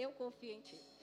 eu confio em Ti.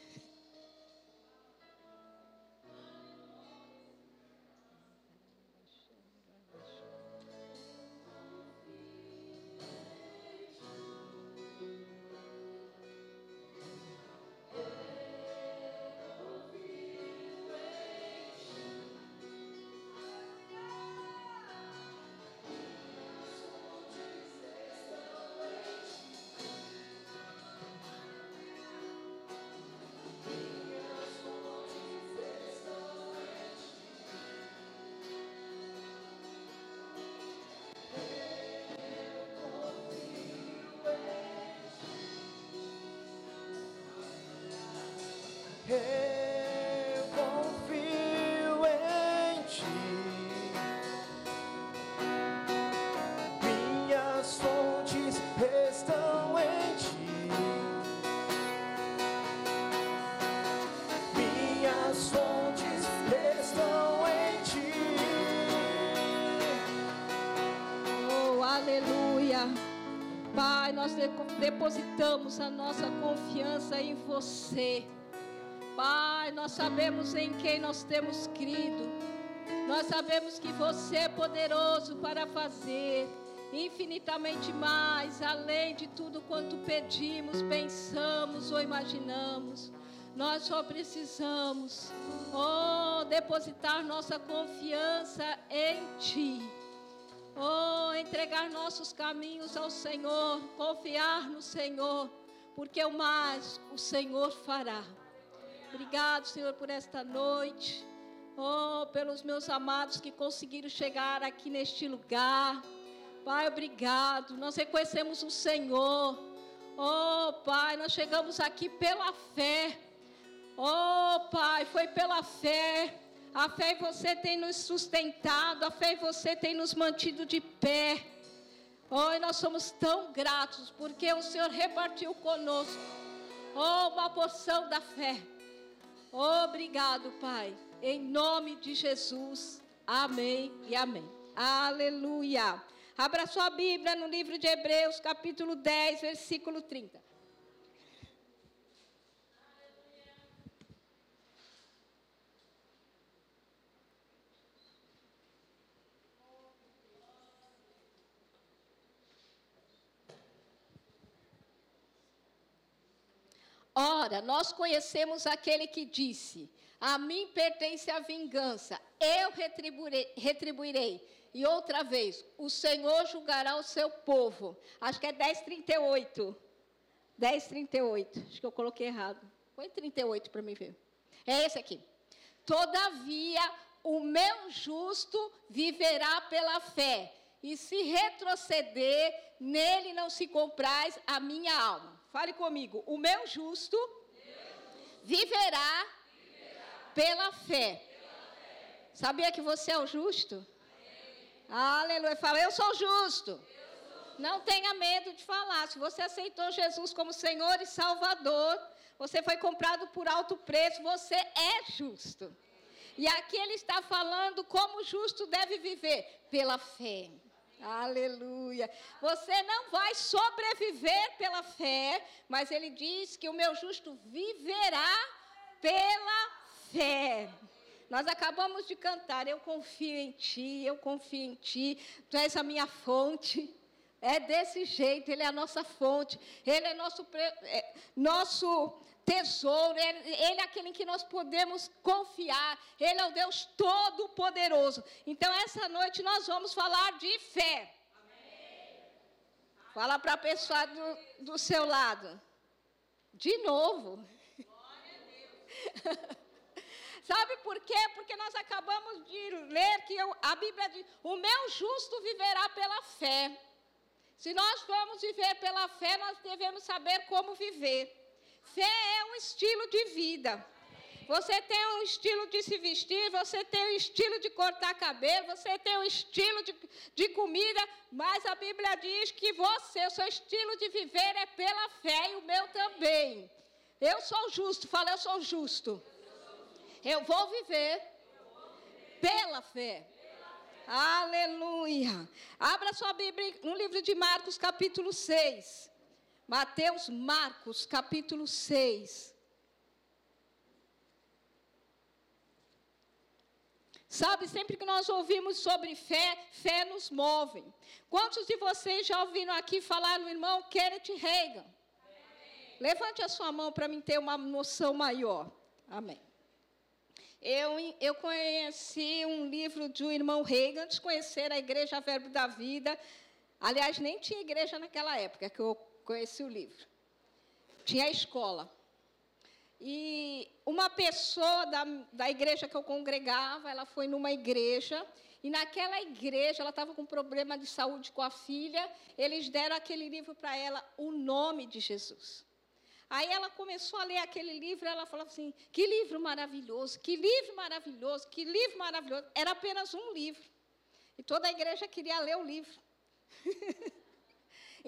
Depositamos a nossa confiança em você. Pai, nós sabemos em quem nós temos crido. Nós sabemos que você é poderoso para fazer infinitamente mais, além de tudo quanto pedimos, pensamos ou imaginamos. Nós só precisamos, oh, depositar nossa confiança em Ti. Oh, entregar nossos caminhos ao Senhor, confiar no Senhor, porque o mais o Senhor fará. Obrigado, Senhor, por esta noite. Oh, pelos meus amados que conseguiram chegar aqui neste lugar. Pai, obrigado. Nós reconhecemos o Senhor. Oh, Pai, nós chegamos aqui pela fé. Oh, Pai, foi pela fé. A fé em você tem nos sustentado, a fé em você tem nos mantido de pé. Oh, e nós somos tão gratos porque o Senhor repartiu conosco. Oh, uma porção da fé. Obrigado, Pai. Em nome de Jesus. Amém e amém. Aleluia. Abra sua Bíblia no livro de Hebreus, capítulo 10, versículo 30. Ora, nós conhecemos aquele que disse: A mim pertence a vingança, eu retribuirei, retribuirei. E outra vez, o Senhor julgará o seu povo. Acho que é 10:38. 10:38. Acho que eu coloquei errado. Põe 38 para me ver. É esse aqui. Todavia, o meu justo viverá pela fé e se retroceder, nele não se compraz a minha alma. Fale comigo. O meu justo viverá, pela, fé. Sabia que você é o justo? Aleluia. Fala, eu sou justo. Não tenha medo de falar. Se você aceitou Jesus como Senhor e Salvador, você foi comprado por alto preço, você é justo. E aqui ele está falando como o justo deve viver pela fé. Aleluia. Você não vai sobreviver pela fé, mas ele diz que o meu justo viverá pela fé. Nós acabamos de cantar, eu confio em ti, eu confio em ti, tu és a minha fonte. É desse jeito, ele é a nossa fonte, ele é nosso, é, nosso tesouro, ele, ele é aquele em que nós podemos confiar, Ele é o Deus Todo-Poderoso. Então, essa noite nós vamos falar de fé. Amém. Fala para a pessoa do, do seu lado. De novo. Sabe por quê? Porque nós acabamos de ler que eu, a Bíblia diz: o meu justo viverá pela fé. Se nós vamos viver pela fé, nós devemos saber como viver. Fé é um estilo de vida. Você tem um estilo de se vestir, você tem um estilo de cortar cabelo, você tem um estilo de, de comida, mas a Bíblia diz que você, o seu estilo de viver é pela fé e o meu também. Eu sou justo, fala, eu sou justo. Eu vou viver pela fé. Aleluia. Abra sua Bíblia no livro de Marcos, capítulo 6. Mateus, Marcos, capítulo 6. Sabe, sempre que nós ouvimos sobre fé, fé nos move. Quantos de vocês já ouviram aqui falar no irmão Kenneth Reagan? Amém. Levante a sua mão para mim ter uma noção maior. Amém. Eu, eu conheci um livro do irmão Reagan, antes de conhecer a Igreja Verbo da Vida. Aliás, nem tinha igreja naquela época que eu conheci o livro. Tinha a escola. E uma pessoa da, da igreja que eu congregava, ela foi numa igreja, e naquela igreja ela estava com problema de saúde com a filha, eles deram aquele livro para ela, O Nome de Jesus. Aí ela começou a ler aquele livro, ela falava assim: que livro maravilhoso, que livro maravilhoso, que livro maravilhoso. Era apenas um livro. E toda a igreja queria ler o livro.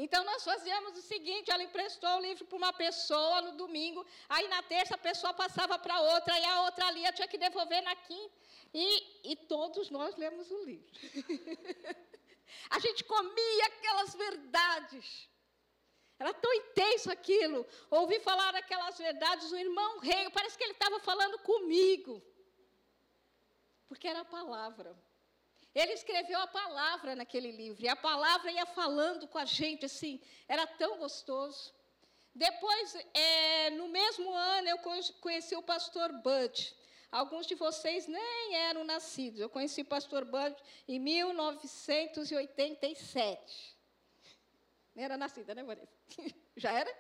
Então nós fazíamos o seguinte: ela emprestou o livro para uma pessoa no domingo, aí na terça a pessoa passava para outra, e a outra lia, tinha que devolver na quinta. E, e todos nós lemos o livro. a gente comia aquelas verdades. Era tão intenso aquilo. Ouvi falar aquelas verdades, o irmão rei, parece que ele estava falando comigo. Porque era a palavra. Ele escreveu a palavra naquele livro, e a palavra ia falando com a gente, assim, era tão gostoso. Depois, é, no mesmo ano, eu conheci o pastor Bud. Alguns de vocês nem eram nascidos. Eu conheci o pastor Bud em 1987. Nem era nascida, né, Vanessa? Já era?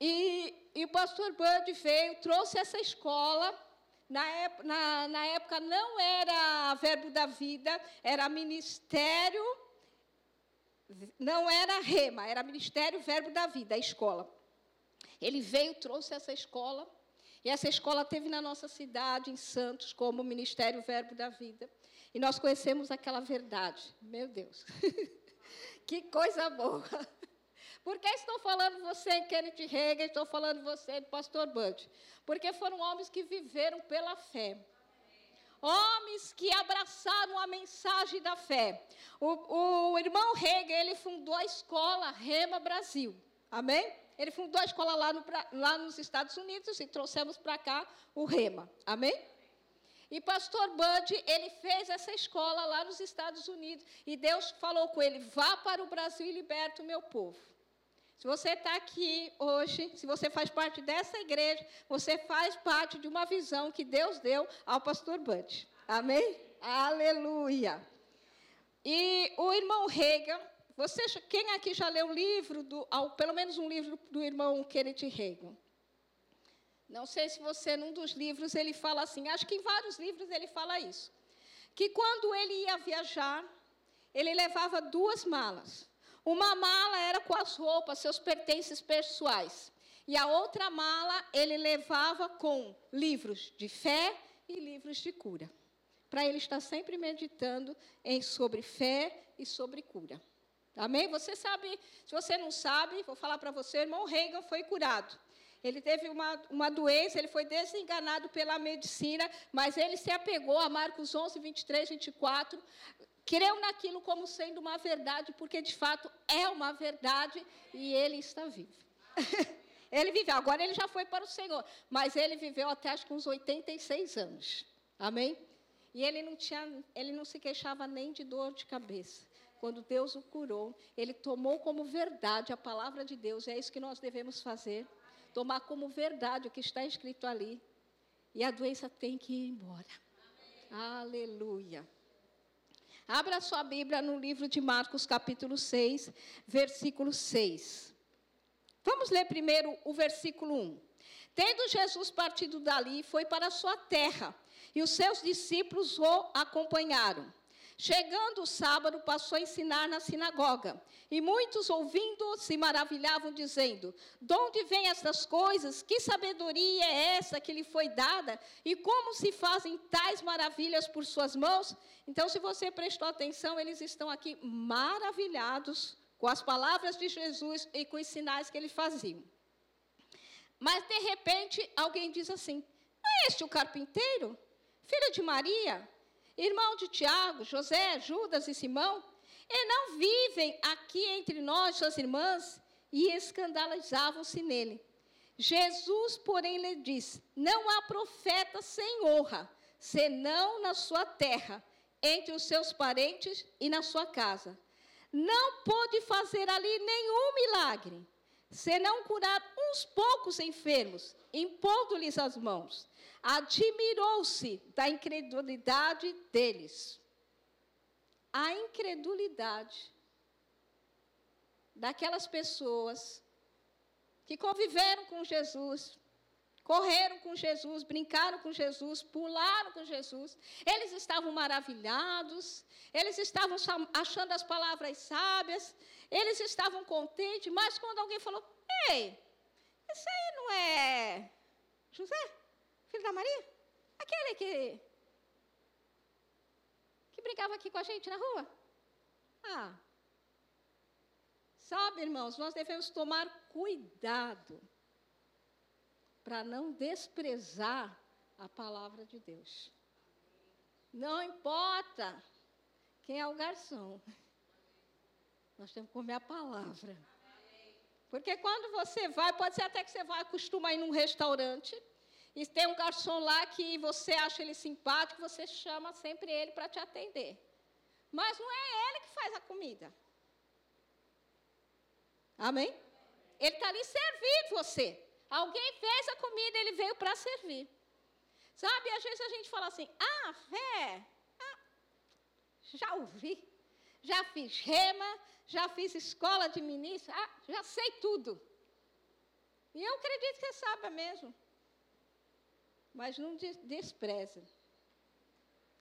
E, e o pastor Bud veio, trouxe essa escola na, na, na época não era Verbo da Vida, era Ministério, não era Rema, era Ministério Verbo da Vida, a escola. Ele veio, trouxe essa escola, e essa escola teve na nossa cidade, em Santos, como Ministério Verbo da Vida. E nós conhecemos aquela verdade. Meu Deus, que coisa boa! Por que estou falando você Kenneth Reagan, estou falando você pastor Bud? Porque foram homens que viveram pela fé. Homens que abraçaram a mensagem da fé. O, o irmão Reagan, ele fundou a escola Rema Brasil. Amém? Ele fundou a escola lá, no, lá nos Estados Unidos e trouxemos para cá o Rema. Amém? E pastor Bud, ele fez essa escola lá nos Estados Unidos. E Deus falou com ele: vá para o Brasil e liberta o meu povo. Se você está aqui hoje, se você faz parte dessa igreja, você faz parte de uma visão que Deus deu ao pastor Bud. Amém? Aleluia. E o irmão Reagan, você, quem aqui já leu o livro, do, pelo menos um livro do irmão Kenneth Reagan? Não sei se você, num dos livros, ele fala assim, acho que em vários livros ele fala isso. Que quando ele ia viajar, ele levava duas malas. Uma mala era com as roupas, seus pertences pessoais. E a outra mala ele levava com livros de fé e livros de cura. Para ele estar sempre meditando em sobre fé e sobre cura. Amém? Você sabe, se você não sabe, vou falar para você, irmão Reagan foi curado. Ele teve uma, uma doença, ele foi desenganado pela medicina, mas ele se apegou a Marcos 11, 23, 24, creu naquilo como sendo uma verdade, porque de fato é uma verdade e ele está vivo. ele viveu, agora ele já foi para o Senhor, mas ele viveu até acho que uns 86 anos. Amém? E ele não, tinha, ele não se queixava nem de dor de cabeça. Quando Deus o curou, ele tomou como verdade a palavra de Deus, e é isso que nós devemos fazer. Tomar como verdade o que está escrito ali. E a doença tem que ir embora. Amém. Aleluia. Abra sua Bíblia no livro de Marcos, capítulo 6, versículo 6. Vamos ler primeiro o versículo 1. Tendo Jesus partido dali, foi para sua terra, e os seus discípulos o acompanharam. Chegando o sábado, passou a ensinar na sinagoga. E muitos, ouvindo, se maravilhavam, dizendo: De onde vêm estas coisas? Que sabedoria é essa que lhe foi dada? E como se fazem tais maravilhas por suas mãos? Então, se você prestou atenção, eles estão aqui maravilhados com as palavras de Jesus e com os sinais que ele fazia. Mas, de repente, alguém diz assim: Não é este o carpinteiro? Filho de Maria? Irmão de Tiago, José, Judas e Simão, E não vivem aqui entre nós, suas irmãs? E escandalizavam-se nele. Jesus, porém, lhe disse: Não há profeta sem honra, senão na sua terra, entre os seus parentes e na sua casa. Não pôde fazer ali nenhum milagre, senão curar uns poucos enfermos, impondo-lhes as mãos. Admirou-se da incredulidade deles. A incredulidade daquelas pessoas que conviveram com Jesus, correram com Jesus, brincaram com Jesus, pularam com Jesus. Eles estavam maravilhados, eles estavam achando as palavras sábias, eles estavam contentes, mas quando alguém falou: Ei, isso aí não é José, da Maria? Aquele que, que brincava aqui com a gente na rua? Ah, Sabe, irmãos, nós devemos tomar cuidado para não desprezar a palavra de Deus. Não importa quem é o garçom, nós temos que comer a palavra. Porque quando você vai, pode ser até que você vai acostumar ir num restaurante e tem um garçom lá que você acha ele simpático, você chama sempre ele para te atender. Mas não é ele que faz a comida. Amém? Ele está ali servindo você. Alguém fez a comida, ele veio para servir. Sabe, às vezes a gente fala assim, ah, fé, ah, já ouvi, já fiz rema, já fiz escola de ministro, ah, já sei tudo. E eu acredito que você sabe mesmo. Mas não despreze.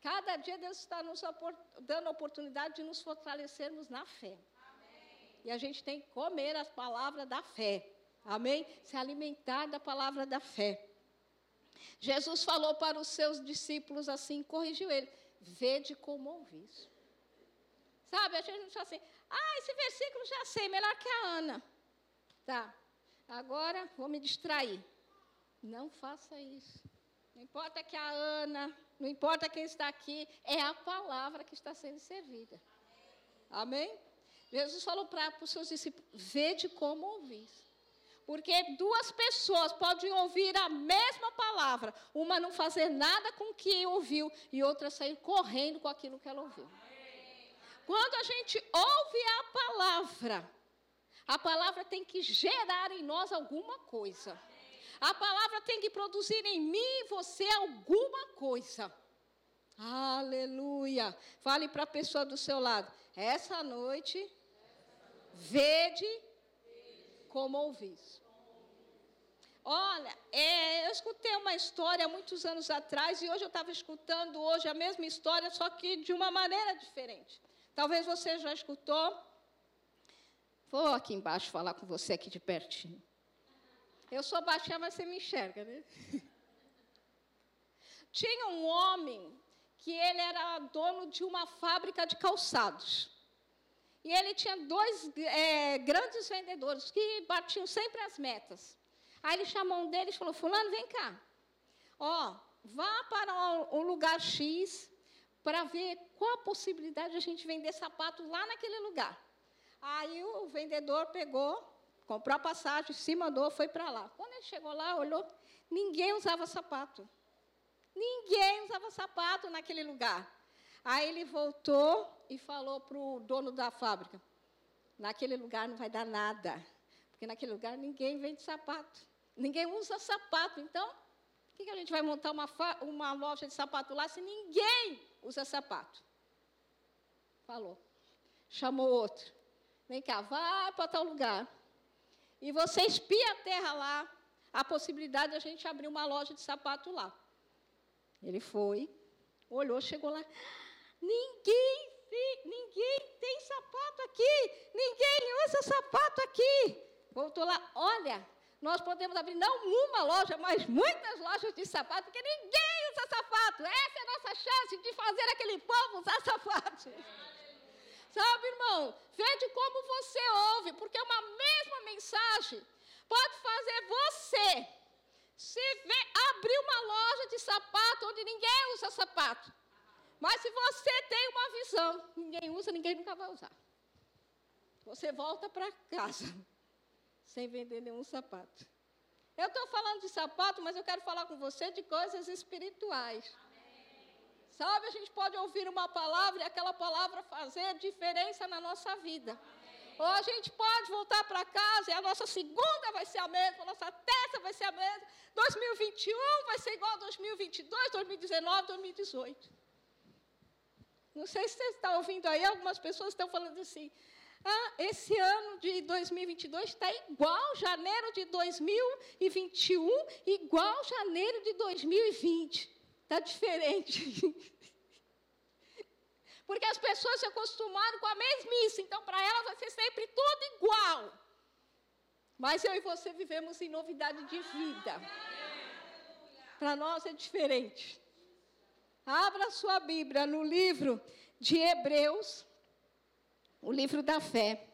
Cada dia Deus está nos dando a oportunidade de nos fortalecermos na fé. E a gente tem que comer as palavras da fé. Amém? Se alimentar da palavra da fé. Jesus falou para os seus discípulos assim, corrigiu ele: vede como ouvir. Sabe, a gente fala assim: ah, esse versículo já sei, melhor que a Ana. Tá, agora vou me distrair. Não faça isso. Não importa que a Ana, não importa quem está aqui, é a palavra que está sendo servida. Amém? Jesus falou para os seus discípulos: vede como ouvir. Porque duas pessoas podem ouvir a mesma palavra, uma não fazer nada com o que ouviu e outra sair correndo com aquilo que ela ouviu. Quando a gente ouve a palavra, a palavra tem que gerar em nós alguma coisa. A palavra tem que produzir em mim e você alguma coisa. Aleluia. Fale para a pessoa do seu lado. Essa noite, vede como ouvis. Olha, é, eu escutei uma história muitos anos atrás e hoje eu estava escutando hoje a mesma história, só que de uma maneira diferente. Talvez você já escutou. Vou aqui embaixo falar com você aqui de pertinho. Eu sou baixinha, mas você me enxerga, né? Tinha um homem que ele era dono de uma fábrica de calçados. E ele tinha dois é, grandes vendedores que batiam sempre as metas. Aí ele chamou um deles e falou: Fulano, vem cá. Ó, vá para o lugar X para ver qual a possibilidade de a gente vender sapatos lá naquele lugar. Aí o vendedor pegou, comprou a passagem, se mandou, foi para lá. Quando ele chegou lá, olhou, ninguém usava sapato. Ninguém usava sapato naquele lugar. Aí ele voltou e falou para o dono da fábrica: naquele lugar não vai dar nada, porque naquele lugar ninguém vende sapato, ninguém usa sapato. Então, por que, que a gente vai montar uma, uma loja de sapato lá se ninguém usa sapato? Falou. Chamou outro. Vem cá, vai para tal lugar. E você espia a terra lá, a possibilidade de a gente abrir uma loja de sapato lá. Ele foi, olhou, chegou lá. Ninguém, ninguém tem sapato aqui. Ninguém usa sapato aqui. Voltou lá, olha, nós podemos abrir não uma loja, mas muitas lojas de sapato, porque ninguém usa sapato. Essa é a nossa chance de fazer aquele povo usar sapato. Sabe, irmão? Veja como você ouve, porque uma mesma mensagem pode fazer você se vê, abrir uma loja de sapato onde ninguém usa sapato. Mas se você tem uma visão, ninguém usa, ninguém nunca vai usar. Você volta para casa sem vender nenhum sapato. Eu estou falando de sapato, mas eu quero falar com você de coisas espirituais. Sabe, a gente pode ouvir uma palavra e aquela palavra fazer diferença na nossa vida. Ou a gente pode voltar para casa e a nossa segunda vai ser a mesma, a nossa terça vai ser a mesma, 2021 vai ser igual a 2022, 2019, 2018. Não sei se você está ouvindo aí, algumas pessoas estão falando assim, ah, esse ano de 2022 está igual janeiro de 2021, igual janeiro de 2020. Está diferente. Porque as pessoas se acostumaram com a mesmice, então para elas vai ser sempre tudo igual. Mas eu e você vivemos em novidade de vida. Para nós é diferente. Abra sua Bíblia no livro de Hebreus, o livro da fé,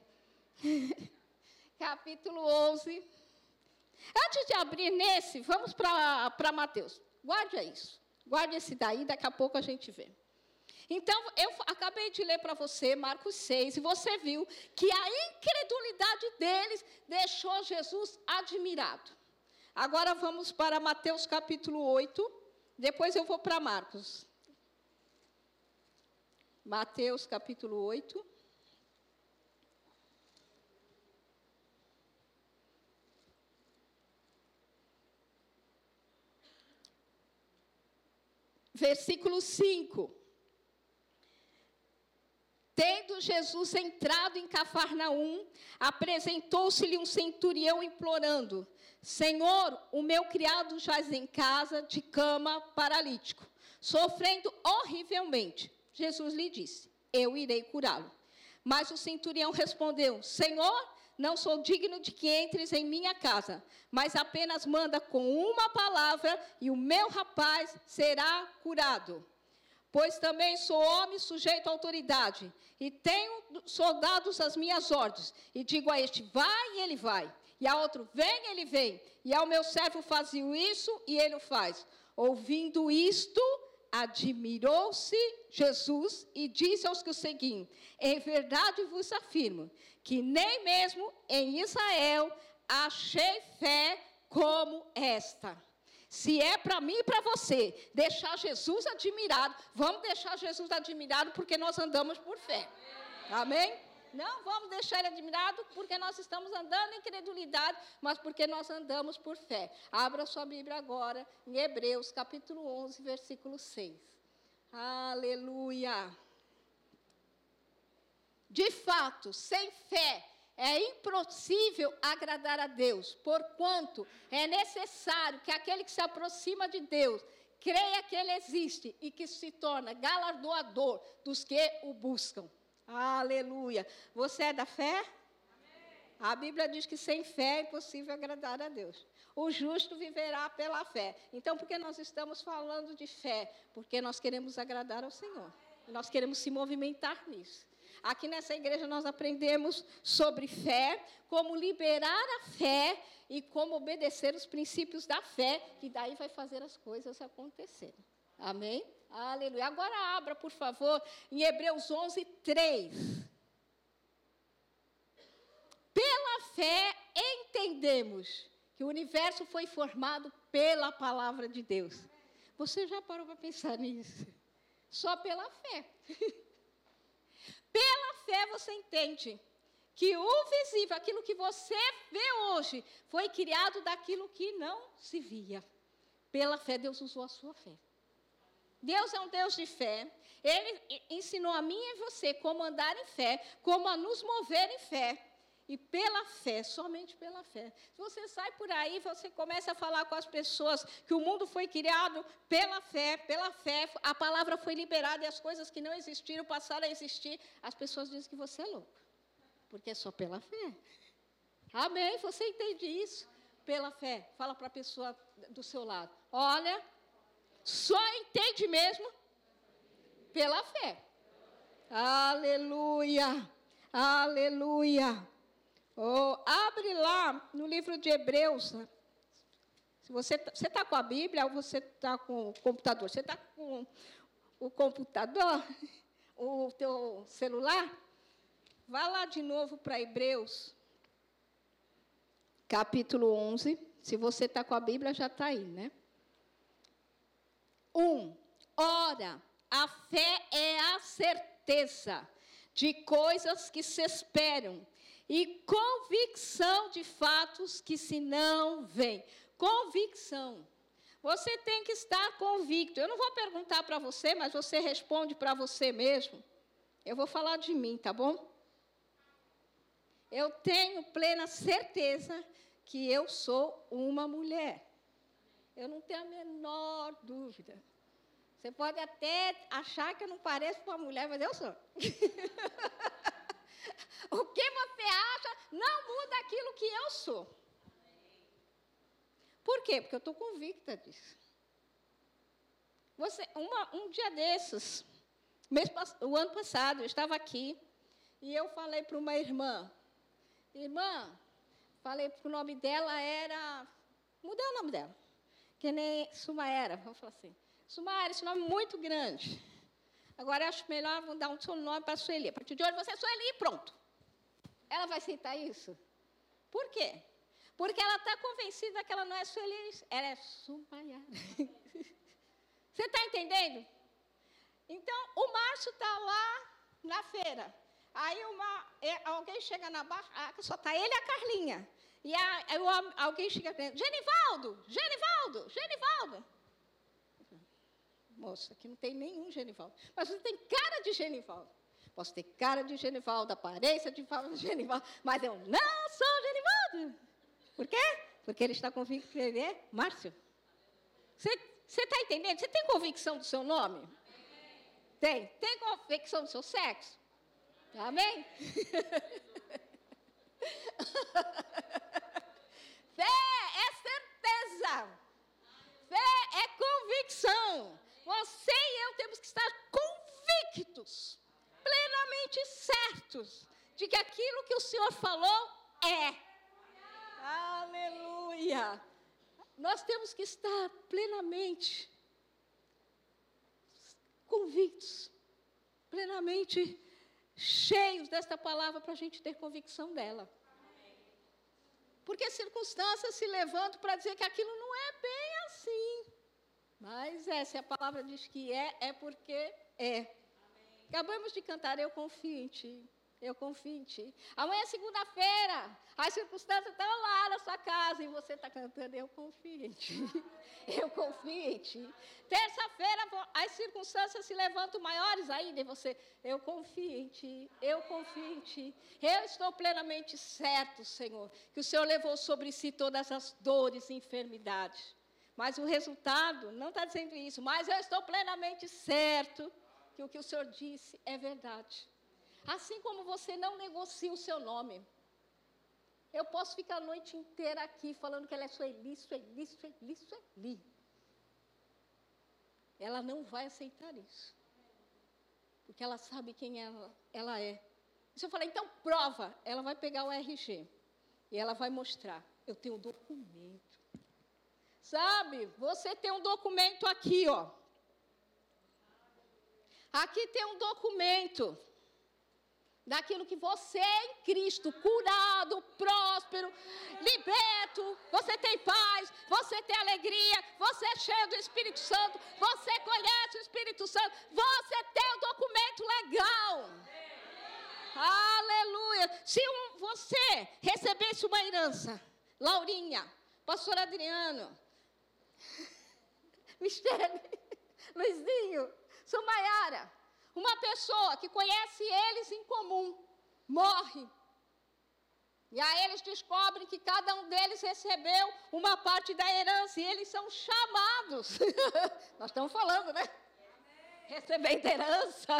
capítulo 11. Antes de abrir nesse, vamos para Mateus. Guarde isso. Guarde esse daí, daqui a pouco a gente vê. Então, eu acabei de ler para você Marcos 6, e você viu que a incredulidade deles deixou Jesus admirado. Agora vamos para Mateus capítulo 8, depois eu vou para Marcos. Mateus capítulo 8. Versículo 5. Tendo Jesus entrado em Cafarnaum, apresentou-se-lhe um centurião implorando: Senhor, o meu criado jaz em casa, de cama, paralítico, sofrendo horrivelmente. Jesus lhe disse: Eu irei curá-lo. Mas o centurião respondeu: Senhor, não sou digno de que entres em minha casa, mas apenas manda com uma palavra e o meu rapaz será curado. Pois também sou homem sujeito à autoridade, e tenho soldados às minhas ordens, e digo a este, vai, e ele vai, e a outro, vem, ele vem, e ao meu servo fazia isso, e ele o faz. Ouvindo isto, admirou-se Jesus e disse aos que o seguiam: Em verdade vos afirmo que nem mesmo em Israel achei fé como esta. Se é para mim e para você deixar Jesus admirado, vamos deixar Jesus admirado porque nós andamos por fé. Amém? Não vamos deixar ele admirado porque nós estamos andando em credulidade, mas porque nós andamos por fé. Abra sua Bíblia agora em Hebreus, capítulo 11, versículo 6. Aleluia. De fato, sem fé é impossível agradar a Deus, porquanto é necessário que aquele que se aproxima de Deus creia que Ele existe e que se torna galardoador dos que o buscam. Aleluia. Você é da fé? Amém. A Bíblia diz que sem fé é impossível agradar a Deus. O justo viverá pela fé. Então, por que nós estamos falando de fé? Porque nós queremos agradar ao Senhor. Nós queremos se movimentar nisso. Aqui nessa igreja nós aprendemos sobre fé, como liberar a fé e como obedecer os princípios da fé, que daí vai fazer as coisas acontecerem. Amém? Aleluia. Agora abra, por favor, em Hebreus 11, 3. Pela fé entendemos que o universo foi formado pela palavra de Deus. Você já parou para pensar nisso? Só pela fé. Pela fé você entende que o visível, aquilo que você vê hoje, foi criado daquilo que não se via. Pela fé, Deus usou a sua fé. Deus é um Deus de fé. Ele ensinou a mim e você como andar em fé, como a nos mover em fé. E pela fé, somente pela fé. Se você sai por aí, você começa a falar com as pessoas que o mundo foi criado pela fé, pela fé, a palavra foi liberada e as coisas que não existiram passaram a existir, as pessoas dizem que você é louco. Porque é só pela fé. Amém? Você entende isso? Pela fé. Fala para a pessoa do seu lado. Olha, só entende mesmo pela fé. Aleluia. Aleluia. Oh, abre lá no livro de Hebreus. Se você está tá com a Bíblia ou você está com o computador, você está com o computador, o teu celular, vá lá de novo para Hebreus, capítulo 11. Se você está com a Bíblia, já está aí, né? 1. Ora, a fé é a certeza de coisas que se esperam e convicção de fatos que se não veem. Convicção. Você tem que estar convicto. Eu não vou perguntar para você, mas você responde para você mesmo. Eu vou falar de mim, tá bom? Eu tenho plena certeza que eu sou uma mulher. Eu não tenho a menor dúvida. Você pode até achar que eu não pareço uma mulher, mas eu sou. o que você acha não muda aquilo que eu sou. Por quê? Porque eu estou convicta disso. Você, uma, um dia desses, mês, o ano passado, eu estava aqui e eu falei para uma irmã, irmã, falei que o nome dela era, mudei o nome dela, que nem Sumaera, vamos falar assim. Sumaera, esse nome é muito grande. Agora acho melhor dar um seu nome para Sueli. A partir de hoje você é Sueli e pronto. Ela vai aceitar isso? Por quê? Porque ela está convencida que ela não é Sueli, ela é Sumayara. você está entendendo? Então, o Márcio está lá na feira. Aí uma, é, alguém chega na barraca, só está ele e a Carlinha. E a, alguém chega dizendo, Genivaldo, Genivaldo, Genivaldo moça, aqui não tem nenhum Genivaldo. Mas você tem cara de Genivaldo. Posso ter cara de Genivaldo, aparência de Genivaldo, mas eu não sou Genivaldo. Por quê? Porque ele está convicto que ele é Márcio. Você está entendendo? Você tem convicção do seu nome? Tem. Tem convicção do seu sexo? Amém? Fé é certeza. Fé é convicção. Você e eu temos que estar convictos, plenamente certos, de que aquilo que o Senhor falou é. Aleluia! Nós temos que estar plenamente convictos, plenamente cheios desta palavra para a gente ter convicção dela. Porque as circunstâncias se levantam para dizer que aquilo não é bem assim. Mas é, se a palavra diz que é, é porque é. Acabamos de cantar, eu confio em ti. Eu confio em ti. Amanhã é segunda-feira. As circunstâncias estão lá na sua casa e você está cantando, eu confio em ti. Eu confio em ti. Terça-feira as circunstâncias se levantam maiores ainda e você, eu confio em ti. Eu confio em ti. Eu estou plenamente certo, Senhor, que o Senhor levou sobre si todas as dores e enfermidades. Mas o resultado não está dizendo isso. Mas eu estou plenamente certo que o que o Senhor disse é verdade. Assim como você não negocia o seu nome. Eu posso ficar a noite inteira aqui falando que ela é Sueli, Sueli, Sueli, Sueli. Ela não vai aceitar isso. Porque ela sabe quem ela, ela é. Se eu falar, então prova, ela vai pegar o RG. E ela vai mostrar. Eu tenho um documento. Sabe, você tem um documento aqui, ó. Aqui tem um documento daquilo que você é em Cristo, curado, próspero, liberto, você tem paz, você tem alegria, você é cheio do Espírito Santo, você conhece o Espírito Santo, você tem um documento legal. Aleluia. Se um, você recebesse uma herança, Laurinha, pastor Adriano, Michele, Luizinho, Sumayara. Uma pessoa que conhece eles em comum morre. E aí eles descobrem que cada um deles recebeu uma parte da herança e eles são chamados. Nós estamos falando, né? Recebendo herança.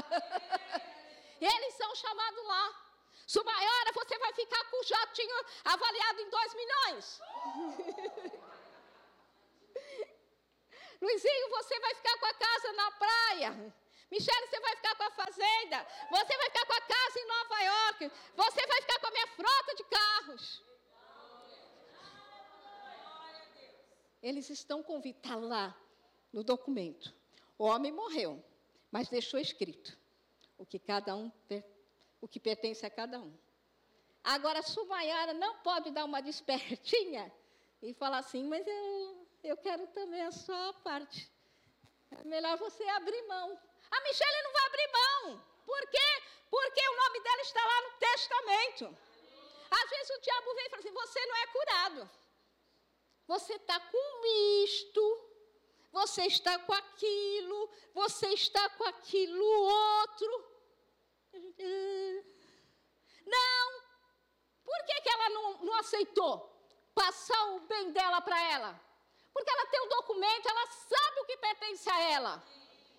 eles são chamados lá. Sumayara, você vai ficar com o jatinho avaliado em 2 milhões. Luizinho, você vai ficar com a casa na praia. Michele, você vai ficar com a fazenda. Você vai ficar com a casa em Nova York. Você vai ficar com a minha frota de carros. Eles estão convidados lá no documento. O homem morreu. mas deixou escrito o que cada um o que pertence a cada um. Agora, Sumaiara não pode dar uma despertinha e falar assim, mas eu, eu quero também a sua parte. É melhor você abrir mão. A Michelle não vai abrir mão. Por quê? Porque o nome dela está lá no testamento. Às vezes o diabo vem e fala assim: você não é curado. Você está com isto, você está com aquilo, você está com aquilo outro. Não! Por que, que ela não, não aceitou passar o bem dela para ela? Porque ela tem o um documento, ela sabe o que pertence a ela.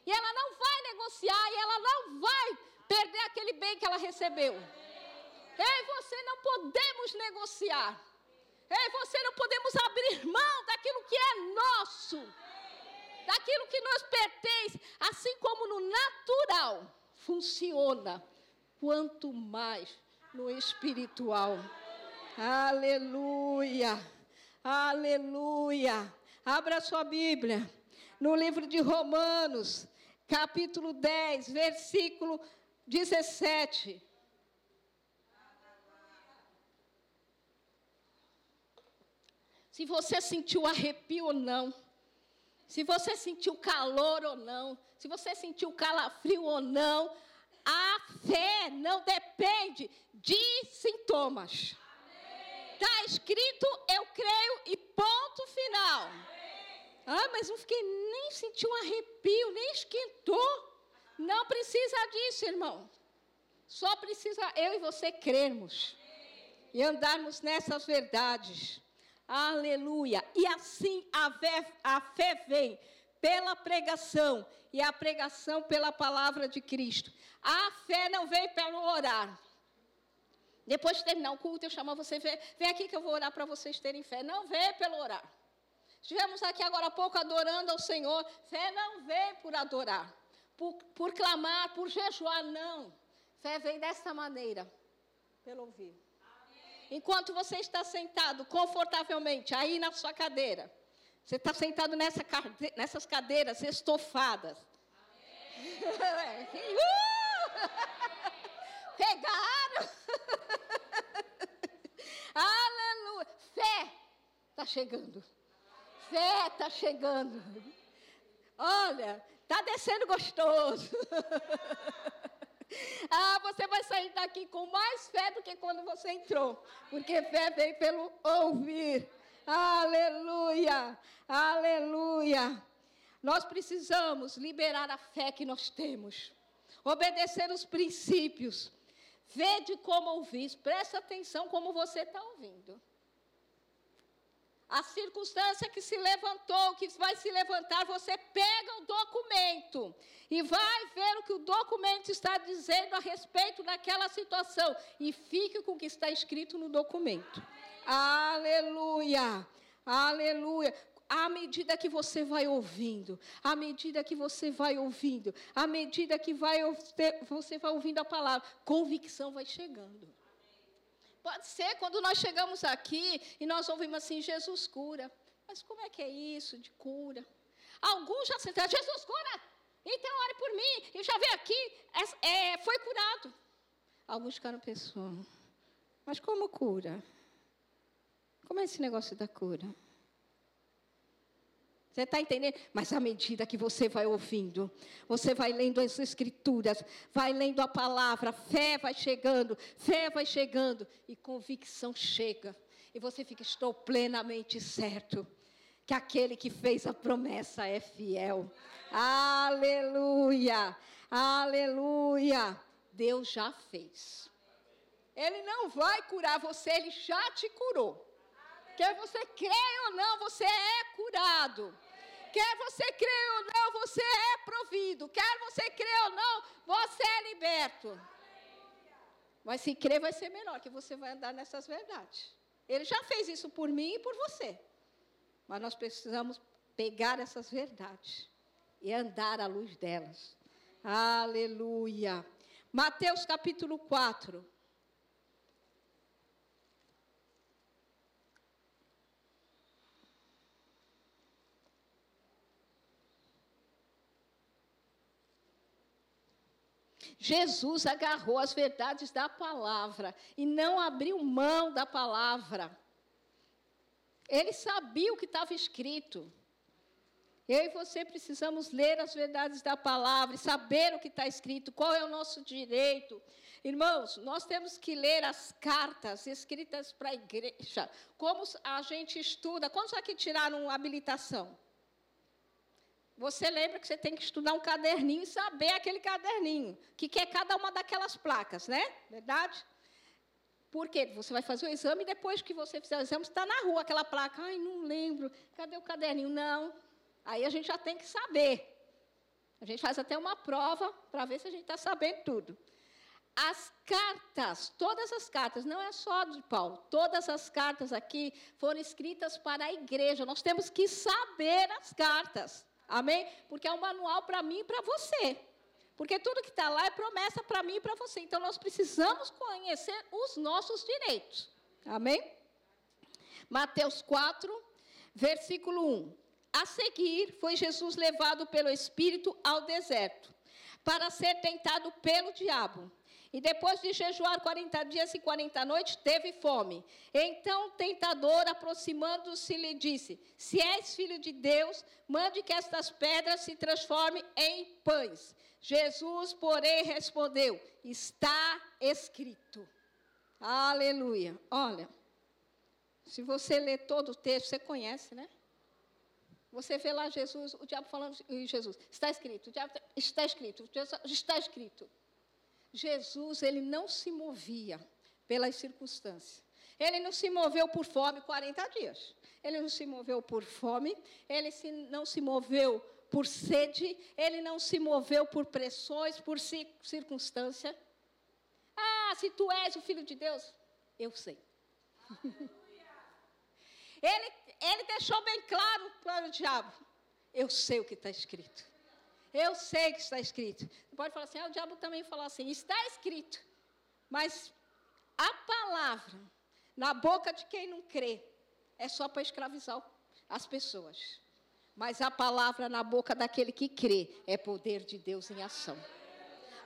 E ela não vai negociar e ela não vai perder aquele bem que ela recebeu. Eu e você não podemos negociar. Eu e você não podemos abrir mão daquilo que é nosso. Daquilo que nos pertence. Assim como no natural funciona. Quanto mais no espiritual. Aleluia. Aleluia. Abra sua Bíblia no livro de Romanos, capítulo 10, versículo 17. Se você sentiu arrepio ou não, se você sentiu calor ou não, se você sentiu calafrio ou não, a fé não depende de sintomas. Está escrito, eu creio e ponto final. Ah, mas não fiquei nem senti um arrepio, nem esquentou. Não precisa disso, irmão. Só precisa eu e você crermos e andarmos nessas verdades. Aleluia. E assim a fé, a fé vem pela pregação e a pregação pela palavra de Cristo. A fé não vem pelo orar. Depois de terminar o culto, eu chamo você, vem aqui que eu vou orar para vocês terem fé. Não vem pelo orar. Estivemos aqui agora há pouco adorando ao Senhor. Fé não vem por adorar, por, por clamar, por jejuar, não. Fé vem dessa maneira, pelo ouvir. Enquanto você está sentado confortavelmente aí na sua cadeira, você está sentado nessa, nessas cadeiras estofadas. uh! Pegaram! Aleluia! Fé está chegando. Fé está chegando. Olha, está descendo gostoso. ah, você vai sair daqui com mais fé do que quando você entrou. Porque fé vem pelo ouvir. Aleluia! Aleluia! Nós precisamos liberar a fé que nós temos, obedecer os princípios. Vede como ouvir, presta atenção como você está ouvindo. A circunstância que se levantou, que vai se levantar, você pega o documento e vai ver o que o documento está dizendo a respeito daquela situação e fique com o que está escrito no documento. Aleluia! Aleluia! À medida que você vai ouvindo, à medida que você vai ouvindo, à medida que vai, você vai ouvindo a palavra, convicção vai chegando. Pode ser quando nós chegamos aqui e nós ouvimos assim: Jesus cura. Mas como é que é isso de cura? Alguns já sentaram: Jesus cura! Então ore por mim. Eu já veio aqui, é, é, foi curado. Alguns ficaram pensando: mas como cura? Como é esse negócio da cura? Você está entendendo? Mas à medida que você vai ouvindo, você vai lendo as escrituras, vai lendo a palavra, fé vai chegando, fé vai chegando, e convicção chega. E você fica, estou plenamente certo que aquele que fez a promessa é fiel. Aleluia! Aleluia! Deus já fez. Ele não vai curar você, ele já te curou. Quer você creia ou não, você é curado. Quer você creia ou não, você é provido. Quer você creia ou não, você é liberto. Mas se crer vai ser melhor, que você vai andar nessas verdades. Ele já fez isso por mim e por você. Mas nós precisamos pegar essas verdades e andar à luz delas. Aleluia. Mateus capítulo 4. Jesus agarrou as verdades da palavra e não abriu mão da palavra. Ele sabia o que estava escrito. Eu e você precisamos ler as verdades da palavra saber o que está escrito, qual é o nosso direito. Irmãos, nós temos que ler as cartas escritas para a igreja. Como a gente estuda. Quantos aqui tiraram habilitação? Você lembra que você tem que estudar um caderninho e saber aquele caderninho, que é cada uma daquelas placas, né? Verdade? Porque você vai fazer o exame e depois que você fizer o exame, está na rua aquela placa. Ai, não lembro. Cadê o caderninho? Não. Aí a gente já tem que saber. A gente faz até uma prova para ver se a gente está sabendo tudo. As cartas, todas as cartas, não é só de Paulo, todas as cartas aqui foram escritas para a igreja. Nós temos que saber as cartas. Amém? Porque é um manual para mim e para você. Porque tudo que está lá é promessa para mim e para você. Então nós precisamos conhecer os nossos direitos. Amém? Mateus 4, versículo 1. A seguir, foi Jesus levado pelo Espírito ao deserto, para ser tentado pelo diabo. E depois de jejuar 40 dias e 40 noites, teve fome. Então o tentador, aproximando-se, lhe disse: Se és filho de Deus, mande que estas pedras se transformem em pães. Jesus, porém, respondeu: Está escrito. Aleluia. Olha, se você ler todo o texto, você conhece, né? Você vê lá Jesus, o diabo falando, Jesus, está escrito, o diabo está escrito, está escrito. Jesus, ele não se movia pelas circunstâncias. Ele não se moveu por fome 40 dias. Ele não se moveu por fome, ele se, não se moveu por sede, ele não se moveu por pressões, por circunstância. Ah, se tu és o filho de Deus, eu sei. ele, ele deixou bem claro para o diabo: eu sei o que está escrito. Eu sei que está escrito. Pode falar assim, ah, o diabo também falou assim, está escrito. Mas a palavra na boca de quem não crê é só para escravizar as pessoas. Mas a palavra na boca daquele que crê é poder de Deus em ação.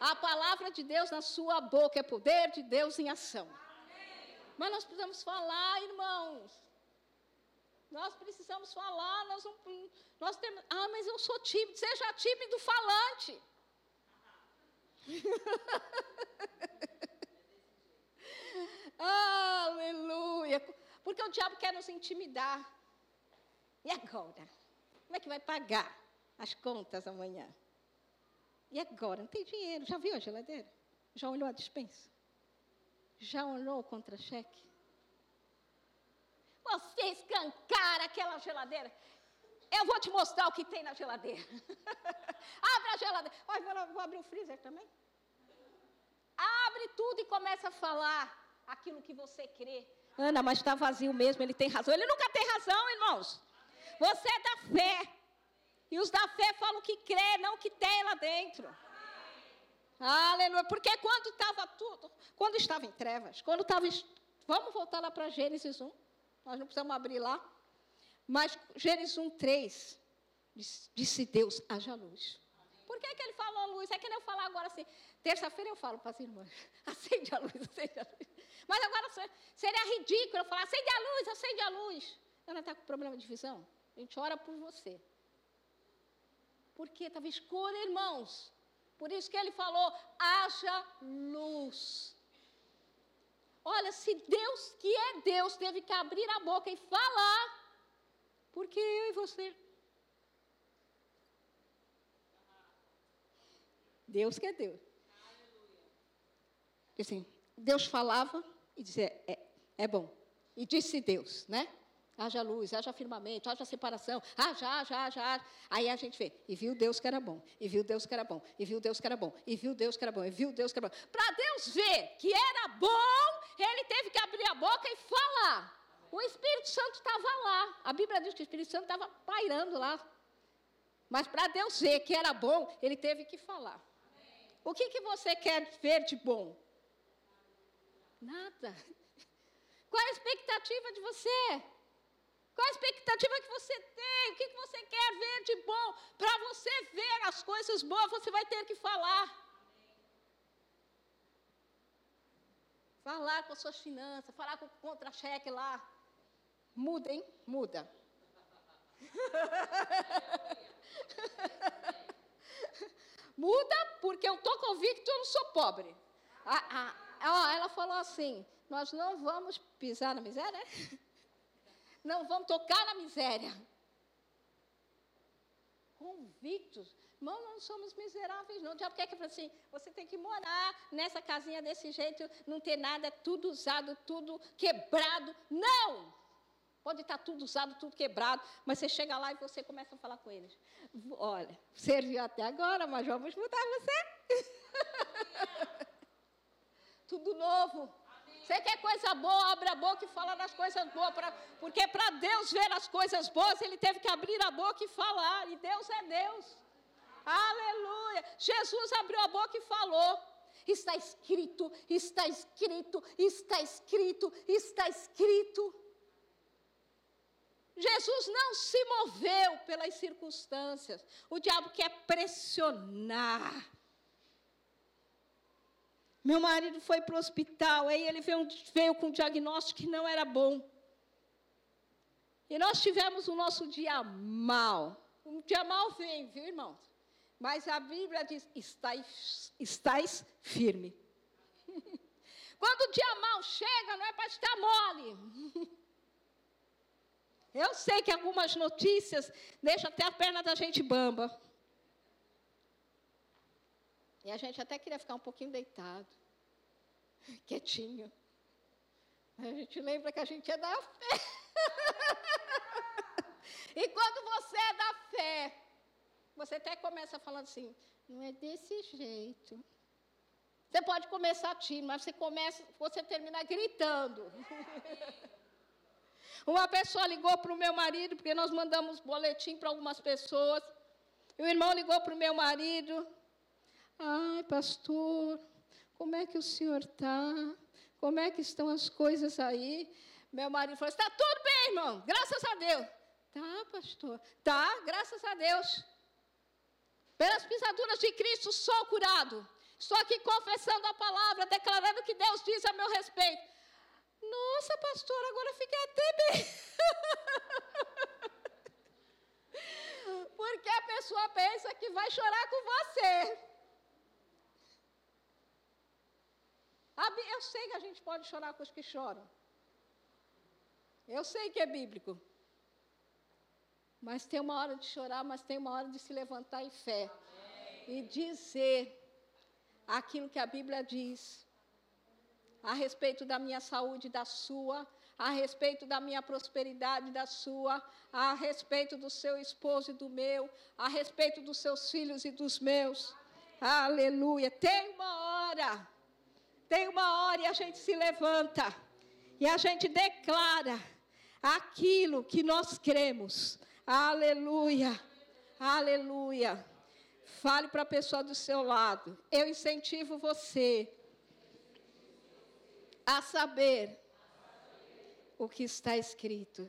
A palavra de Deus na sua boca é poder de Deus em ação. Mas nós precisamos falar, irmãos. Nós precisamos falar, nós, não, nós temos. Ah, mas eu sou tímido. Seja tímido falante. Aleluia. Porque o diabo quer nos intimidar. E agora? Como é que vai pagar as contas amanhã? E agora? Não tem dinheiro. Já viu a geladeira? Já olhou a dispensa? Já olhou o contra-cheque? Você escancara aquela geladeira. Eu vou te mostrar o que tem na geladeira. Abre a geladeira. Olha, vou abrir o freezer também. Abre tudo e começa a falar aquilo que você crê. Ana, mas está vazio mesmo, ele tem razão. Ele nunca tem razão, irmãos. Você é da fé. E os da fé falam que crê, não que tem lá dentro. Aleluia. Porque quando estava tudo, quando estava em trevas, quando estava. Vamos voltar lá para Gênesis 1. Nós não precisamos abrir lá. Mas Gênesis 1, 3, disse Deus, haja luz. Por que, que ele falou luz? É que nem eu falar agora assim. Terça-feira eu falo para as irmãs, acende a luz, acende a luz. Mas agora seria ridículo eu falar, acende a luz, acende a luz. Ela está com problema de visão? A gente ora por você. Porque estava escuro, irmãos. Por isso que ele falou, haja luz. Olha, se Deus, que é Deus, teve que abrir a boca e falar, porque eu e você. Deus que é Deus. Assim, Deus falava e dizia, é, é bom. E disse Deus, né? haja luz, haja firmamento, haja separação, haja, haja, haja, haja. Aí a gente vê, e viu Deus que era bom, e viu Deus que era bom, e viu Deus que era bom, e viu Deus que era bom, e viu Deus que era bom. Para Deus ver que era bom, ele teve que abrir a boca e falar. O Espírito Santo estava lá. A Bíblia diz que o Espírito Santo estava pairando lá. Mas para Deus ver que era bom, ele teve que falar. O que, que você quer ver de bom? Nada. Qual é a expectativa de você? Qual a expectativa que você tem? O que você quer ver de bom? Para você ver as coisas boas, você vai ter que falar. Falar com as suas finanças, falar com o contra-cheque lá. Muda, hein? Muda. Muda porque eu estou convicto eu não sou pobre. Ah, ah, ela falou assim: nós não vamos pisar na miséria? Não vamos tocar na miséria. Convictos. Irmão, não somos miseráveis, não. O diabo quer que fale assim: você tem que morar nessa casinha desse jeito, não ter nada, tudo usado, tudo quebrado. Não! Pode estar tudo usado, tudo quebrado, mas você chega lá e você começa a falar com eles. Olha, serviu até agora, mas vamos mudar você. tudo novo. Você quer coisa boa, abre a boca e fala das coisas boas. Pra, porque para Deus ver as coisas boas, Ele teve que abrir a boca e falar. E Deus é Deus. Aleluia. Jesus abriu a boca e falou. Está escrito, está escrito, está escrito, está escrito. Jesus não se moveu pelas circunstâncias. O diabo quer pressionar. Meu marido foi para o hospital, aí ele veio, veio com um diagnóstico que não era bom. E nós tivemos o nosso dia mal. Um dia mal vem, viu, irmãos? Mas a Bíblia diz: estáis, estáis firme. Quando o dia mal chega, não é para estar mole. Eu sei que algumas notícias deixam até a perna da gente bamba. E a gente até queria ficar um pouquinho deitado, quietinho. A gente lembra que a gente é da fé. e quando você é da fé, você até começa falando assim, não é desse jeito. Você pode começar tímido, mas você começa, você termina gritando. Uma pessoa ligou para o meu marido, porque nós mandamos boletim para algumas pessoas. E o irmão ligou para o meu marido. Ai, pastor, como é que o senhor está? Como é que estão as coisas aí? Meu marido falou: está tudo bem, irmão, graças a Deus. Tá, pastor. Tá, graças a Deus. Pelas pisaduras de Cristo sou curado. Estou aqui confessando a palavra, declarando que Deus diz a meu respeito. Nossa, pastor, agora fiquei até bem. Porque a pessoa pensa que vai chorar com você. Eu sei que a gente pode chorar com os que choram. Eu sei que é bíblico. Mas tem uma hora de chorar, mas tem uma hora de se levantar em fé. Amém. E dizer aquilo que a Bíblia diz a respeito da minha saúde, da sua, a respeito da minha prosperidade, da sua, a respeito do seu esposo e do meu, a respeito dos seus filhos e dos meus. Aleluia. Tem uma hora, tem uma hora e a gente se levanta e a gente declara aquilo que nós cremos. Aleluia. Aleluia. Fale para a pessoa do seu lado. Eu incentivo você a saber o que está escrito.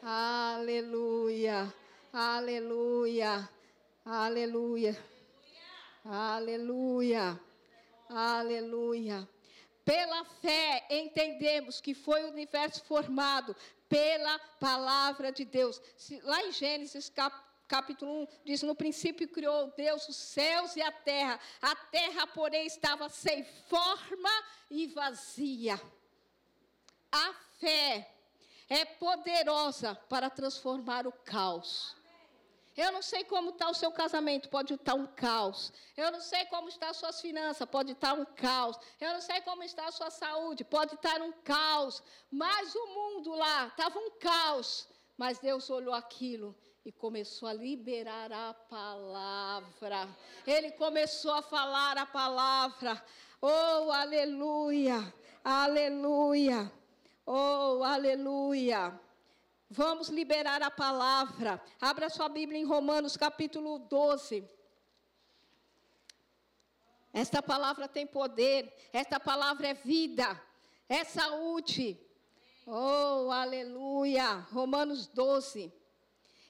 Aleluia, aleluia, aleluia, aleluia, aleluia. Pela fé entendemos que foi o universo formado pela palavra de Deus. Lá em Gênesis capítulo capítulo 1 diz: No princípio criou Deus os céus e a terra. A terra, porém, estava sem forma e vazia. A fé é poderosa para transformar o caos. Eu não sei como está o seu casamento, pode estar um caos. Eu não sei como está as suas finanças, pode estar um caos. Eu não sei como está a sua saúde, pode estar um caos. Mas o mundo lá estava um caos. Mas Deus olhou aquilo e começou a liberar a palavra. Ele começou a falar a palavra. Oh, aleluia! Aleluia! Oh, aleluia! Vamos liberar a palavra. Abra sua Bíblia em Romanos capítulo 12. Esta palavra tem poder, esta palavra é vida, é saúde. Oh, aleluia! Romanos 12.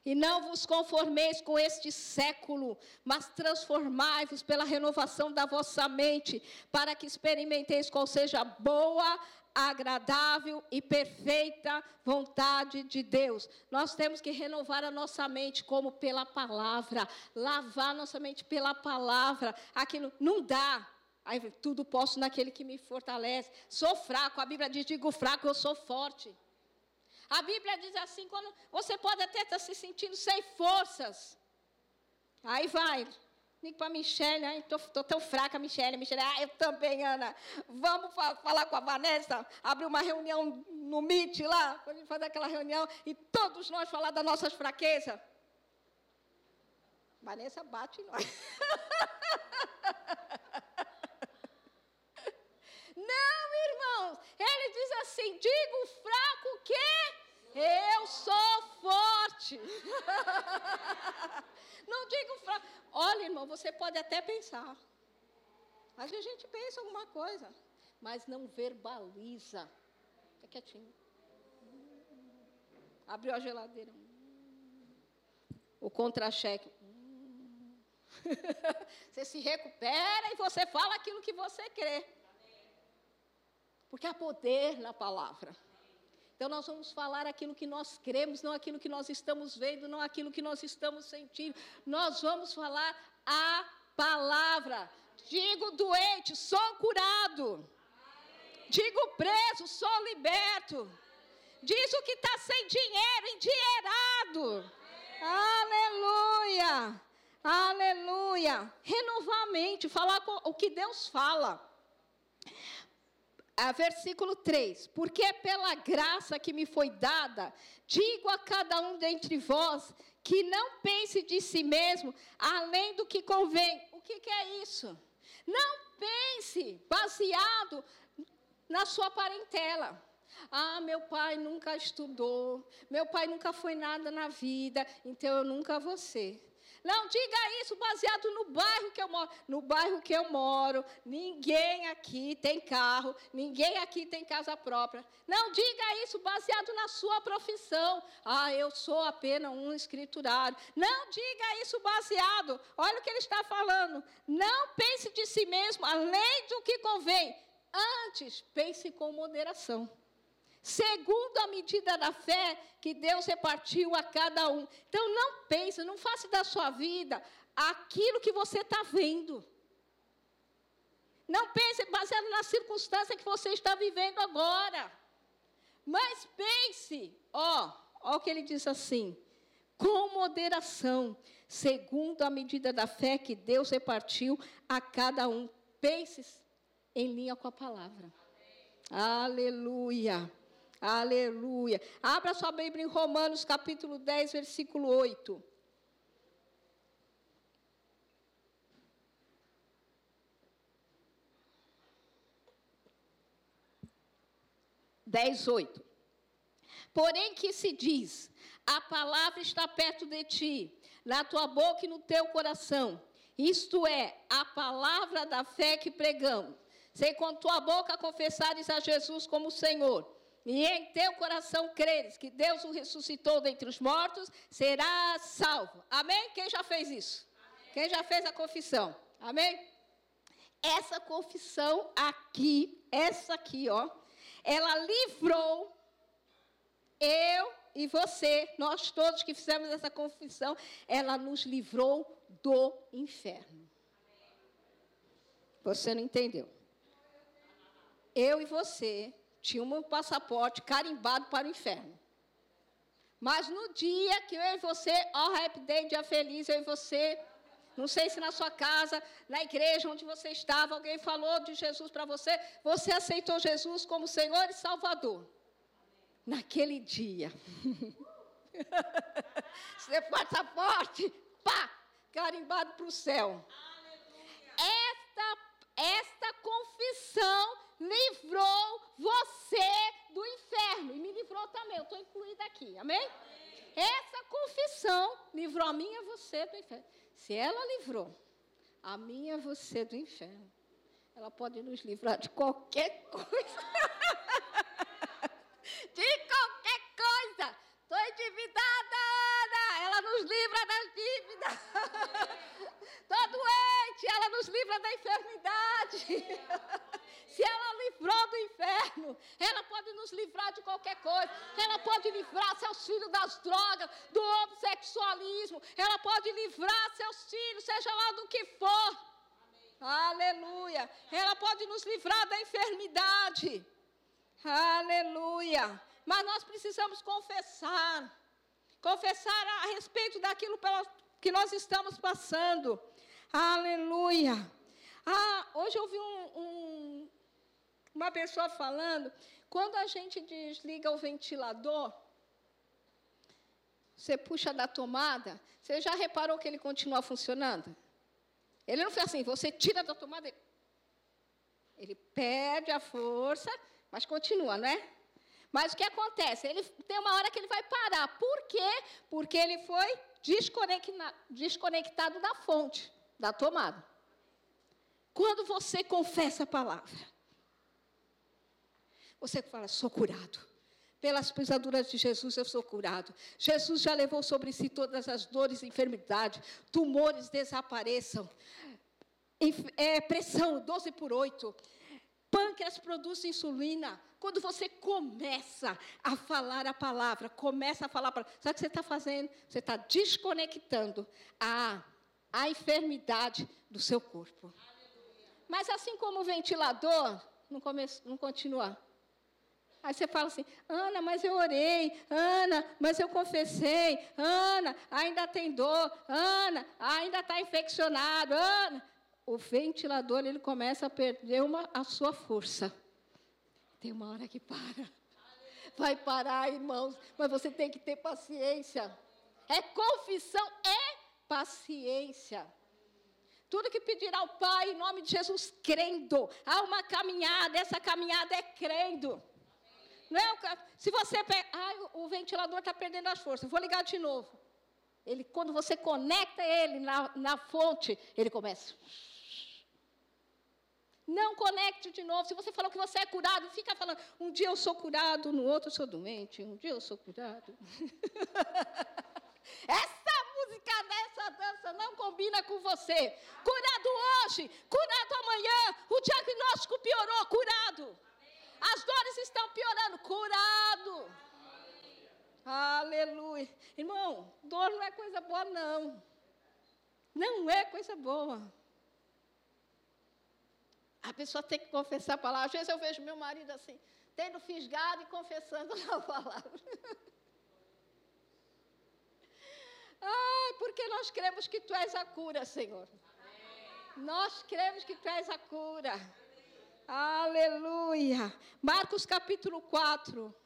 E não vos conformeis com este século, mas transformai-vos pela renovação da vossa mente, para que experimenteis qual seja a boa, agradável e perfeita vontade de Deus. Nós temos que renovar a nossa mente como pela palavra, lavar nossa mente pela palavra. Aquilo não dá. Aí tudo posso naquele que me fortalece. Sou fraco, a Bíblia diz: digo fraco, eu sou forte. A Bíblia diz assim: quando você pode até estar se sentindo sem forças. Aí vai, liga para a Michelle, estou tão fraca, Michelle. Michelle, ah, eu também, Ana. Vamos fa falar com a Vanessa, abrir uma reunião no Meet lá, para a gente fazer aquela reunião e todos nós falar das nossas fraquezas. Vanessa bate em nós. Não, irmãos, ele diz assim: digo fraco que eu sou forte. Não digo fraco. Olha, irmão, você pode até pensar. Às vezes a gente pensa alguma coisa, mas não verbaliza. Fica quietinho. Abriu a geladeira. O contra-cheque. Você se recupera e você fala aquilo que você crê. Porque há poder na palavra. Então nós vamos falar aquilo que nós cremos, não aquilo que nós estamos vendo, não aquilo que nós estamos sentindo. Nós vamos falar a palavra. Digo doente, sou curado. Digo preso, sou liberto. Diz o que está sem dinheiro, endinheirado. Aleluia. Aleluia. Renovar a mente, falar o que Deus fala a versículo 3: Porque é pela graça que me foi dada, digo a cada um dentre vós que não pense de si mesmo além do que convém. O que, que é isso? Não pense baseado na sua parentela. Ah, meu pai nunca estudou, meu pai nunca foi nada na vida, então eu nunca vou ser. Não diga isso baseado no bairro que eu moro. No bairro que eu moro, ninguém aqui tem carro, ninguém aqui tem casa própria. Não diga isso baseado na sua profissão. Ah, eu sou apenas um escriturário. Não diga isso baseado. Olha o que ele está falando. Não pense de si mesmo além do que convém. Antes, pense com moderação segundo a medida da fé que Deus repartiu a cada um. Então não pense, não faça da sua vida aquilo que você está vendo. Não pense baseado na circunstância que você está vivendo agora. Mas pense, ó, ó o que ele diz assim, com moderação, segundo a medida da fé que Deus repartiu a cada um. Pense em linha com a palavra. Aleluia. Aleluia. Abra sua Bíblia em Romanos, capítulo 10, versículo 8. Dez, oito. Porém que se diz, a palavra está perto de ti, na tua boca e no teu coração. Isto é, a palavra da fé que pregamos. Se com tua boca confessares a Jesus como Senhor e em teu coração creres que Deus o ressuscitou dentre os mortos, serás salvo. Amém? Quem já fez isso? Amém. Quem já fez a confissão? Amém? Essa confissão aqui, essa aqui, ó, ela livrou eu e você, nós todos que fizemos essa confissão, ela nos livrou do inferno. Você não entendeu? Eu e você tinha um passaporte carimbado para o inferno. Mas no dia que eu e você, ó, oh, happy day, dia feliz, eu e você, não sei se na sua casa, na igreja onde você estava, alguém falou de Jesus para você, você aceitou Jesus como Senhor e Salvador. Naquele dia. Seu passaporte, pá, carimbado para o céu. Esta, esta confissão livrou você do inferno. E me livrou também, eu estou incluída aqui, amém? amém? Essa confissão livrou a mim e a você do inferno. Se ela livrou a mim e a você do inferno, ela pode nos livrar de qualquer coisa. de qualquer coisa. Estou endividada, Ana. Ela ela pode nos livrar de qualquer coisa. Ela pode livrar seus filhos das drogas, do homossexualismo. Ela pode livrar seus filhos, seja lá do que for. Aleluia. Ela pode nos livrar da enfermidade. Aleluia. Mas nós precisamos confessar. Confessar a respeito daquilo que nós estamos passando. Aleluia. Ah, hoje eu vi um, um, uma pessoa falando, quando a gente desliga o ventilador, você puxa da tomada, você já reparou que ele continua funcionando? Ele não faz assim, você tira da tomada, ele perde a força, mas continua, não é? Mas o que acontece? Ele tem uma hora que ele vai parar. Por quê? Porque ele foi desconectado da fonte, da tomada. Quando você confessa a palavra, você fala, sou curado. Pelas pisaduras de Jesus eu sou curado. Jesus já levou sobre si todas as dores enfermidades. Tumores desapareçam. É, pressão 12 por 8. Pâncreas produz insulina. Quando você começa a falar a palavra, começa a falar a palavra, sabe o que você está fazendo? Você está desconectando a, a enfermidade do seu corpo. Mas assim como o ventilador, não, come, não continua. Aí você fala assim, Ana, mas eu orei, Ana, mas eu confessei, Ana, ainda tem dor, Ana, ainda está infeccionado, Ana. O ventilador ele começa a perder uma, a sua força. Tem uma hora que para. Vai parar, irmãos, mas você tem que ter paciência. É confissão, é paciência. Tudo que pedir ao Pai, em nome de Jesus, crendo. Há uma caminhada, essa caminhada é crendo. Não é, se você pega, ah, o ventilador está perdendo as forças, vou ligar de novo. Ele, quando você conecta ele na, na fonte, ele começa. Não conecte de novo. Se você falou que você é curado, fica falando, um dia eu sou curado, no outro eu sou doente, um dia eu sou curado. Essa música dessa dança não combina com você. Curado hoje, curado amanhã, o diagnóstico piorou, curado. As dores estão piorando, curado. Aleluia. Irmão, dor não é coisa boa, não. Não é coisa boa. A pessoa tem que confessar a palavra. Às vezes eu vejo meu marido assim, tendo fisgado e confessando a palavra. Ai, porque nós cremos que tu és a cura, Senhor. Amém. Nós cremos que tu és a cura. Aleluia. Marcos capítulo 4.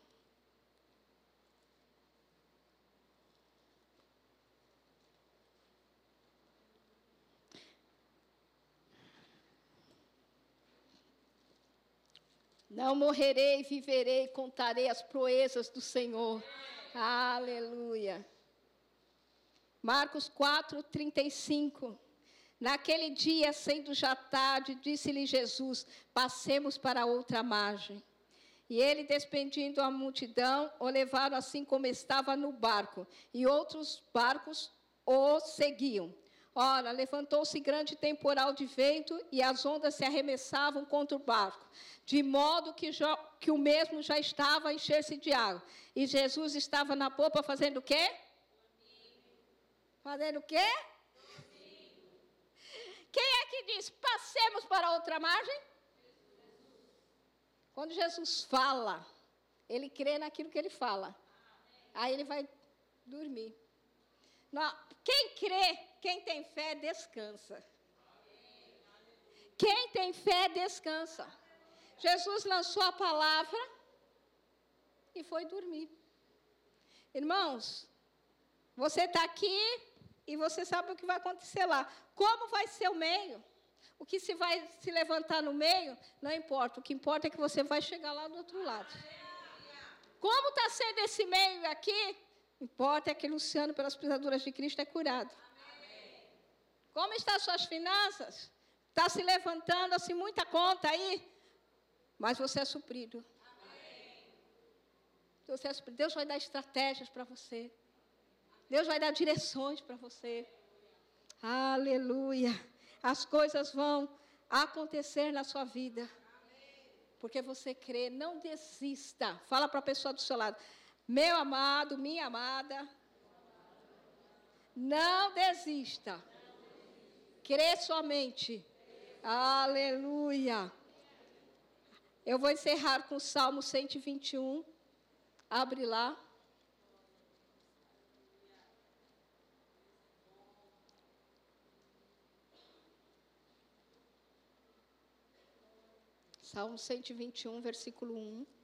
Não morrerei, viverei, contarei as proezas do Senhor. Aleluia. Marcos 4, 35. Naquele dia, sendo já tarde, disse-lhe Jesus: Passemos para outra margem. E ele, despedindo a multidão, o levaram assim como estava no barco, e outros barcos o seguiam. Ora, levantou-se grande temporal de vento, e as ondas se arremessavam contra o barco, de modo que, já, que o mesmo já estava a encher-se de água. E Jesus estava na popa fazendo o quê? Fazendo o quê? Quem é que diz, passemos para outra margem? Quando Jesus fala, ele crê naquilo que ele fala. Aí ele vai dormir. Quem crê, quem tem fé, descansa. Quem tem fé, descansa. Jesus lançou a palavra e foi dormir. Irmãos, você está aqui e você sabe o que vai acontecer lá. Como vai ser o meio? O que se vai se levantar no meio, não importa. O que importa é que você vai chegar lá do outro lado. Como está sendo esse meio aqui? Importa é que Luciano, pelas pisaduras de Cristo, é curado. Como estão as suas finanças? Está se levantando assim muita conta aí? Mas você é suprido. Você é suprido. Deus vai dar estratégias para você. Deus vai dar direções para você. Aleluia. As coisas vão acontecer na sua vida. porque você crê, não desista. Fala para a pessoa do seu lado. Meu amado, minha amada, não desista. Crê somente. Aleluia. Eu vou encerrar com o Salmo 121. Abre lá. Salmo 121, versículo 1.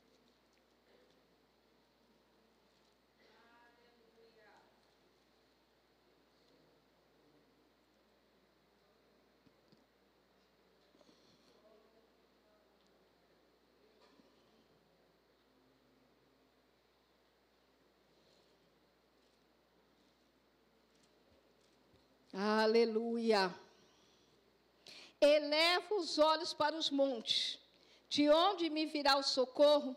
Aleluia. Eleva os olhos para os montes, de onde me virá o socorro?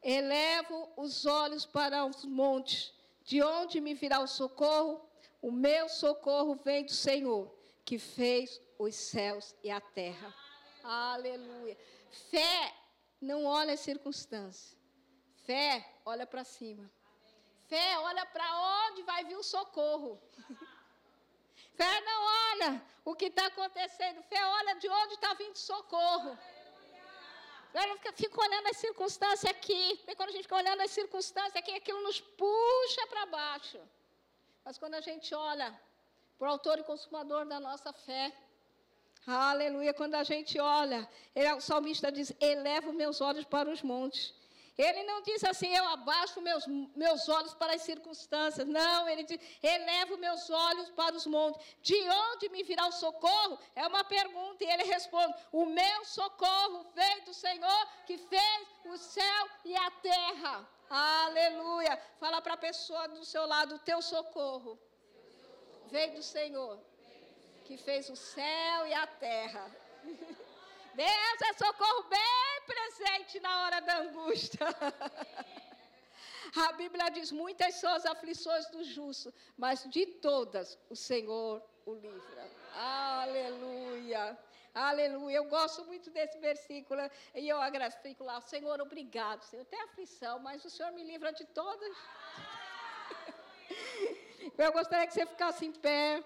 Elevo os olhos para os montes, de onde me virá o socorro? O meu socorro vem do Senhor, que fez os céus e a terra. Aleluia. Fé não olha as circunstâncias. Fé olha para cima. Fé olha para onde vai vir o socorro. Fé não olha o que está acontecendo. Fé olha de onde está vindo socorro. Fé não fica, fica olhando as circunstâncias aqui. E quando a gente fica olhando as circunstâncias aqui, aquilo nos puxa para baixo. Mas quando a gente olha para o autor e consumador da nossa fé, aleluia, quando a gente olha, ele, o salmista diz: eleva meus olhos para os montes. Ele não diz assim, eu abaixo meus, meus olhos para as circunstâncias. Não, ele diz, elevo meus olhos para os montes. De onde me virá o socorro? É uma pergunta. E ele responde: O meu socorro vem do Senhor que fez o céu e a terra. Aleluia. Fala para a pessoa do seu lado: O teu socorro vem do Senhor que fez o céu e a terra. Deus é socorro bem presente na hora da angústia. A Bíblia diz: muitas são as aflições do justo, mas de todas o Senhor o livra. Aleluia. Aleluia. Eu gosto muito desse versículo e eu agradeço. Lá, Senhor, obrigado. Senhor, tem aflição, mas o Senhor me livra de todas. Eu gostaria que você ficasse em pé.